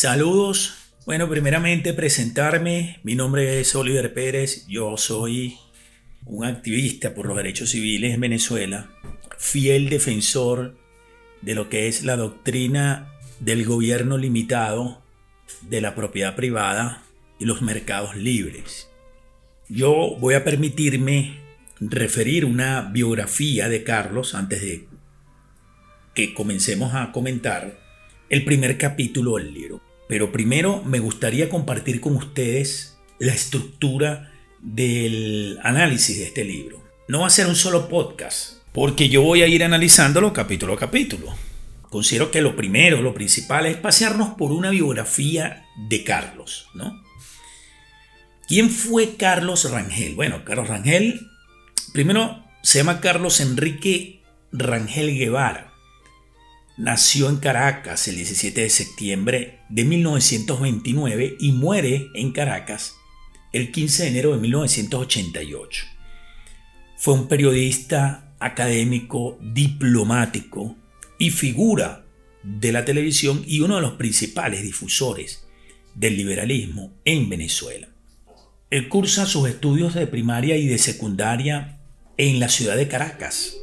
Saludos. Bueno, primeramente presentarme. Mi nombre es Oliver Pérez. Yo soy un activista por los derechos civiles en Venezuela, fiel defensor de lo que es la doctrina del gobierno limitado, de la propiedad privada y los mercados libres. Yo voy a permitirme referir una biografía de Carlos antes de que comencemos a comentar el primer capítulo del libro. Pero primero me gustaría compartir con ustedes la estructura del análisis de este libro. No va a ser un solo podcast, porque yo voy a ir analizándolo capítulo a capítulo. Considero que lo primero, lo principal es pasearnos por una biografía de Carlos, ¿no? ¿Quién fue Carlos Rangel? Bueno, Carlos Rangel, primero se llama Carlos Enrique Rangel Guevara. Nació en Caracas el 17 de septiembre de 1929 y muere en Caracas el 15 de enero de 1988. Fue un periodista académico, diplomático y figura de la televisión y uno de los principales difusores del liberalismo en Venezuela. Él cursa sus estudios de primaria y de secundaria en la ciudad de Caracas,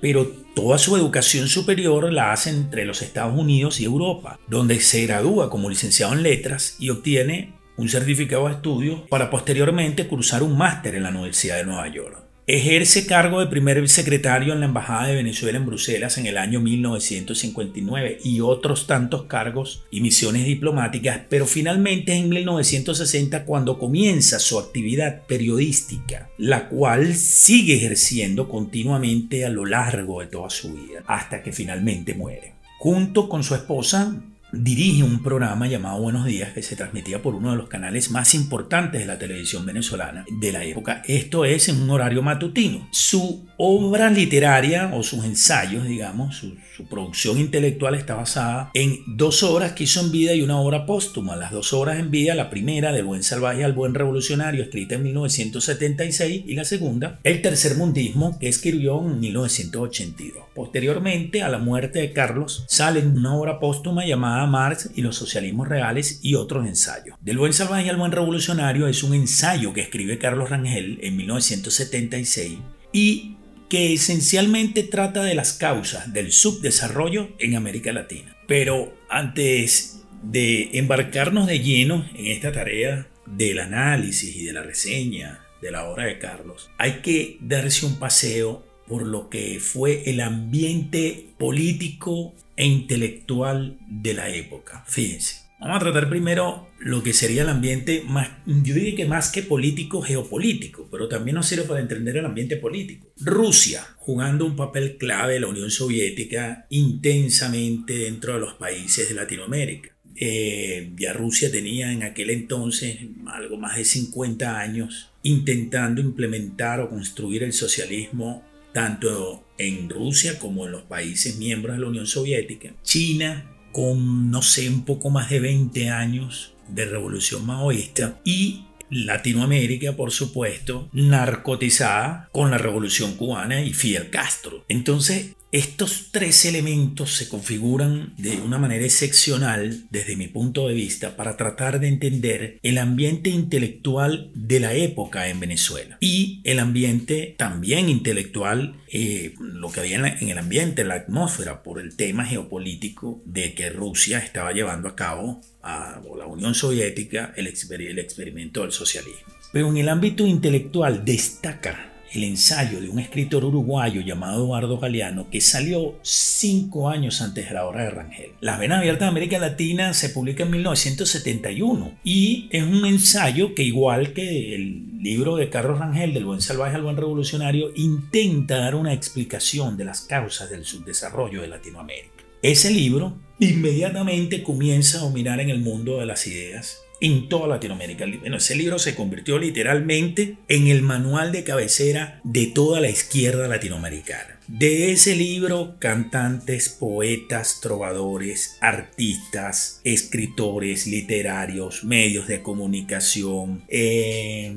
pero toda su educación superior la hace entre los Estados Unidos y Europa, donde se gradúa como licenciado en letras y obtiene un certificado de estudio para posteriormente cursar un máster en la Universidad de Nueva York. Ejerce cargo de primer secretario en la Embajada de Venezuela en Bruselas en el año 1959 y otros tantos cargos y misiones diplomáticas, pero finalmente en 1960 cuando comienza su actividad periodística, la cual sigue ejerciendo continuamente a lo largo de toda su vida, hasta que finalmente muere. Junto con su esposa, dirige un programa llamado Buenos Días que se transmitía por uno de los canales más importantes de la televisión venezolana de la época. Esto es en un horario matutino. Su obra literaria o sus ensayos, digamos, su, producción intelectual está basada en dos obras que hizo en vida y una obra póstuma. Las dos obras en vida, la primera, Del buen salvaje al buen revolucionario, escrita en 1976, y la segunda, El tercer mundismo, que escribió en 1982. Posteriormente, a la muerte de Carlos, sale una obra póstuma llamada Marx y los socialismos reales y otros ensayos. Del buen salvaje al buen revolucionario es un ensayo que escribe Carlos Rangel en 1976 y que esencialmente trata de las causas del subdesarrollo en América Latina. Pero antes de embarcarnos de lleno en esta tarea del análisis y de la reseña de la obra de Carlos, hay que darse un paseo por lo que fue el ambiente político e intelectual de la época. Fíjense. Vamos a tratar primero lo que sería el ambiente más, yo diría que más que político, geopolítico, pero también nos sirve para entender el ambiente político. Rusia, jugando un papel clave en la Unión Soviética intensamente dentro de los países de Latinoamérica. Eh, ya Rusia tenía en aquel entonces algo más de 50 años intentando implementar o construir el socialismo tanto en Rusia como en los países miembros de la Unión Soviética. China, con no sé, un poco más de 20 años de revolución maoísta y Latinoamérica, por supuesto, narcotizada con la revolución cubana y Fidel Castro. Entonces, estos tres elementos se configuran de una manera excepcional desde mi punto de vista para tratar de entender el ambiente intelectual de la época en Venezuela y el ambiente también intelectual, eh, lo que había en, el ambiente, en la atmósfera por el tema geopolítico de que Rusia estaba llevando a cabo, a, o la Unión Soviética, el, el experimento del socialismo. Pero en el ámbito intelectual destaca el ensayo de un escritor uruguayo llamado Eduardo Galeano que salió cinco años antes de la obra de Rangel. Las Venas Abiertas de América Latina se publica en 1971 y es un ensayo que igual que el libro de Carlos Rangel del buen salvaje al buen revolucionario intenta dar una explicación de las causas del subdesarrollo de Latinoamérica. Ese libro inmediatamente comienza a dominar en el mundo de las ideas en toda Latinoamérica. Bueno, ese libro se convirtió literalmente en el manual de cabecera de toda la izquierda latinoamericana. De ese libro, cantantes, poetas, trovadores, artistas, escritores, literarios, medios de comunicación, eh,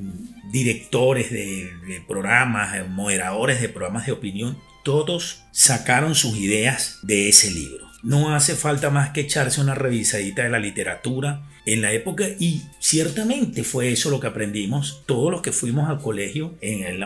directores de, programas, moderadores de programas de opinión, todos sacaron sus ideas de ese libro. no hace falta más que echarse una revisadita de la literatura en la época y ciertamente fue eso lo que aprendimos todos los que fuimos al colegio,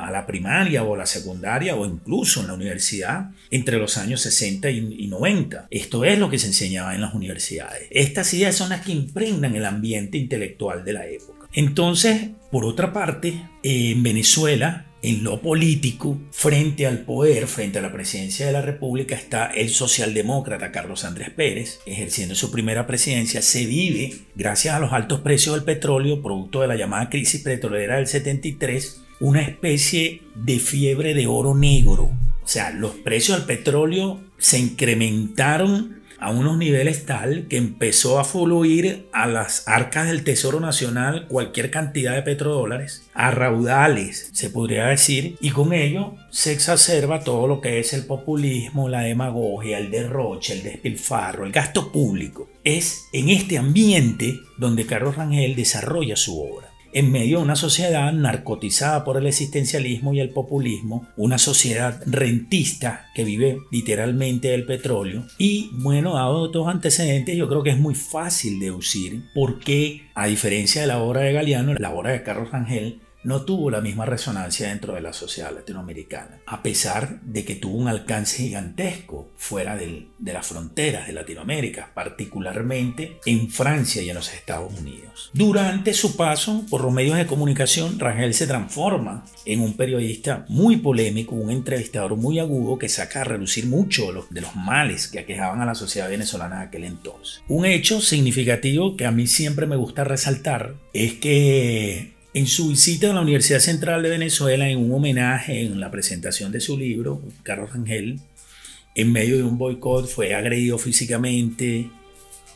a la primaria o la secundaria o incluso en la universidad entre los años 60 y, 90. Esto es lo que se enseñaba en las universidades. Estas ideas son las que impregnan el ambiente intelectual de la época. Entonces, por otra parte, en Venezuela en lo político, frente al poder, frente a la presidencia de la República, está el socialdemócrata Carlos Andrés Pérez, ejerciendo su primera presidencia. Se vive, gracias a los altos precios del petróleo, producto de la llamada crisis petrolera del 73, una especie de fiebre de oro negro. O sea, los precios del petróleo se incrementaron a unos niveles tal que empezó a fluir a las arcas del Tesoro Nacional cualquier cantidad de petrodólares, a raudales, se podría decir, y con ello se exacerba todo lo que es el populismo, la demagogia, el derroche, el despilfarro, el gasto público. Es en este ambiente donde Carlos Rangel desarrolla su obra en medio de una sociedad narcotizada por el existencialismo y el populismo, una sociedad rentista que vive literalmente del petróleo. Y bueno, dado estos antecedentes, yo creo que es muy fácil deducir por qué, a diferencia de la obra de Galeano, la obra de Carlos Rangel no tuvo la misma resonancia dentro de la sociedad latinoamericana, a pesar de que tuvo un alcance gigantesco fuera de las fronteras de Latinoamérica, particularmente en Francia y en los Estados Unidos. Durante su paso por los medios de comunicación, Rangel se transforma en un periodista muy polémico, un entrevistador muy agudo que saca a relucir mucho de los males que aquejaban a la sociedad venezolana de aquel entonces. Un hecho significativo que a mí siempre me gusta resaltar es que en su visita a la Universidad Central de Venezuela, en un homenaje en la presentación de su libro, Carlos Rangel, en medio de un boicot, fue agredido físicamente.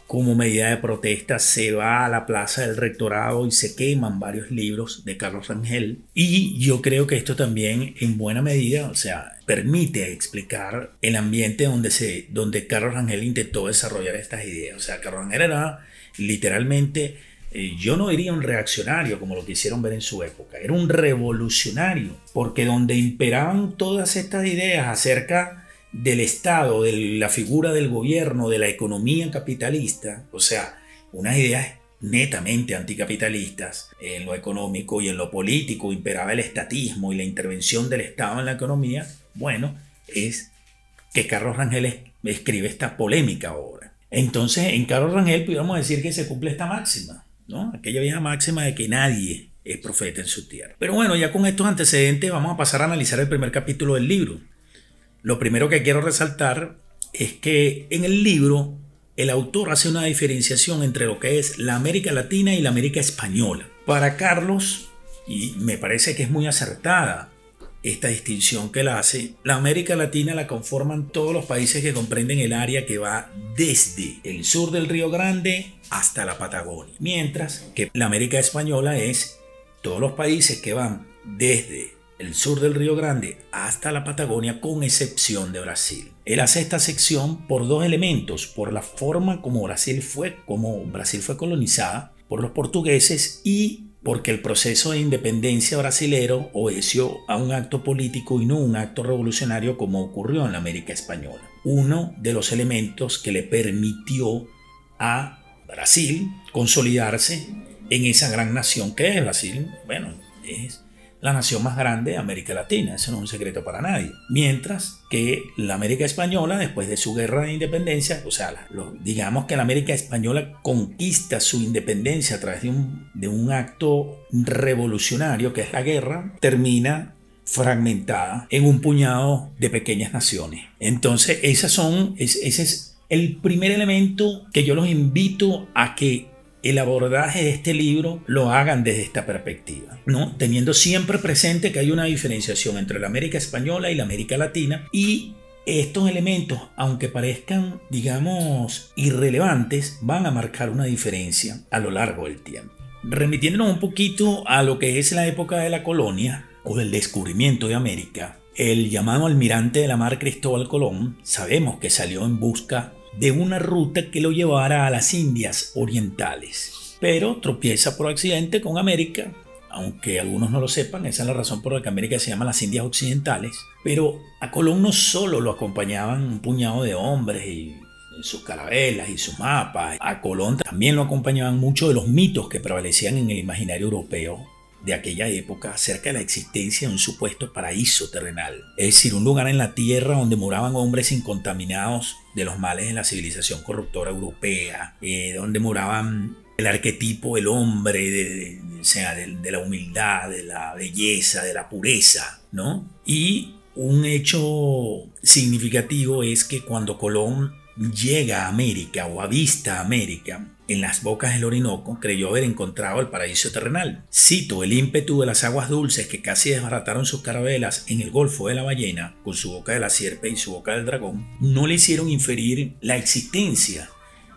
Como medida de protesta, se va a la plaza del rectorado y se queman varios libros de Carlos Rangel. Y yo creo que esto también, en buena medida, o sea, permite explicar el ambiente donde, se, donde Carlos Rangel intentó desarrollar estas ideas. O sea, Carlos Rangel era literalmente eh, yo no diría un reaccionario como lo quisieron ver en su época, era un revolucionario, porque donde imperaban todas estas ideas acerca del Estado, de la figura del gobierno, de la economía capitalista, o sea, unas ideas netamente anticapitalistas en lo económico y en lo político, imperaba el estatismo y la intervención del Estado en la economía, bueno, es que Carlos Rangel escribe esta polémica obra. Entonces, en Carlos Rangel podríamos decir que se cumple esta máxima. Aquella vieja máxima de que nadie es profeta en su tierra. Pero bueno, ya con estos antecedentes vamos a pasar a analizar el primer capítulo del libro. Lo primero que quiero resaltar es que en el libro el autor hace una diferenciación entre lo que es la América Latina y la América Española. Para Carlos, y me parece que es muy acertada, esta distinción que él hace, la América Latina la conforman todos los países que comprenden el área que va desde el sur del Río Grande hasta la Patagonia, mientras que la América Española es todos los países que van desde el sur del Río Grande hasta la Patagonia, con excepción de Brasil. Él hace esta sección por dos elementos, por la forma como Brasil fue, como Brasil fue colonizada por los portugueses y porque el proceso de independencia brasilero obedeció a un acto político y no un acto revolucionario como ocurrió en la América Española. Uno de los elementos que le permitió a Brasil consolidarse en esa gran nación que es Brasil, bueno, es la nación más grande de América Latina, eso no es un secreto para nadie. Mientras que la América Española, después de su guerra de independencia, o sea, digamos que la América Española conquista su independencia a través de un, de un acto revolucionario, que es la guerra, termina fragmentada en un puñado de pequeñas naciones. Entonces, esas son, ese es el primer elemento que yo los invito a que el abordaje de este libro lo hagan desde esta perspectiva, ¿no? Teniendo siempre presente que hay una diferenciación entre la América española y la América latina y estos elementos, aunque parezcan, digamos, irrelevantes, van a marcar una diferencia a lo largo del tiempo. Remitiéndonos un poquito a lo que es la época de la colonia o del descubrimiento de América, el llamado almirante de la mar Cristóbal Colón, sabemos que salió en busca de una ruta que lo llevara a las Indias Orientales. Pero tropieza por accidente con América, aunque algunos no lo sepan, esa es la razón por la que América se llama las Indias Occidentales. Pero a Colón no solo lo acompañaban un puñado de hombres y sus carabelas y sus mapas. A Colón también lo acompañaban muchos de los mitos que prevalecían en el imaginario europeo de aquella época acerca de la existencia de un supuesto paraíso terrenal, es decir, un lugar en la tierra donde moraban hombres incontaminados de los males de la civilización corruptora europea, eh, donde moraban el arquetipo del hombre, de, sea, de, la humildad, de la belleza, de la pureza, ¿no? Y un hecho significativo es que cuando Colón llega a América o avista América, en las bocas del Orinoco, creyó haber encontrado el paraíso terrenal. Cito, el ímpetu de las aguas dulces que casi desbarataron sus carabelas en el Golfo de la Ballena, con su boca de la sierpe y su boca del dragón, no le hicieron inferir la existencia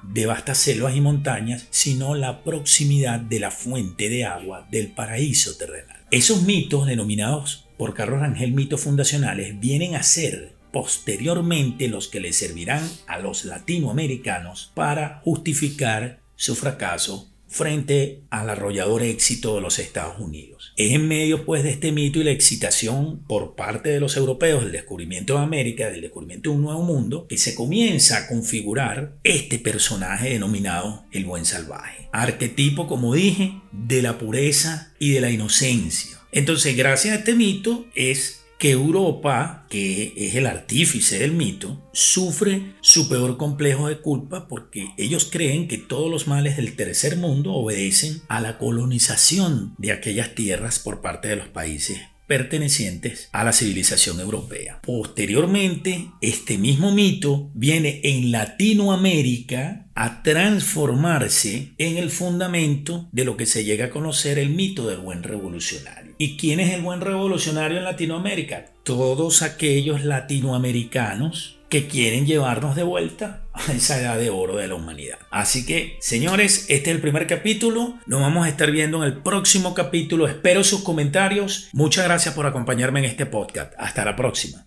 de vastas selvas y montañas, sino la proximidad de la fuente de agua del paraíso terrenal. Esos mitos, denominados por Carlos Rangel mitos fundacionales, vienen a ser posteriormente los que le servirán a los latinoamericanos para justificar su fracaso frente al arrollador éxito de los Estados Unidos. Es en medio pues de este mito y la excitación por parte de los europeos del descubrimiento de América, del descubrimiento de un nuevo mundo, que se comienza a configurar este personaje denominado el buen salvaje. Arquetipo, como dije, de la pureza y de la inocencia. Entonces, gracias a este mito es que Europa, que es el artífice del mito, sufre su peor complejo de culpa porque ellos creen que todos los males del tercer mundo obedecen a la colonización de aquellas tierras por parte de los países pertenecientes a la civilización europea. Posteriormente, este mismo mito viene en Latinoamérica a transformarse en el fundamento de lo que se llega a conocer el mito del buen revolucionario. ¿Y quién es el buen revolucionario en Latinoamérica? Todos aquellos latinoamericanos que quieren llevarnos de vuelta a esa edad de oro de la humanidad. Así que, señores, este es el primer capítulo. Nos vamos a estar viendo en el próximo capítulo. Espero sus comentarios. Muchas gracias por acompañarme en este podcast. Hasta la próxima.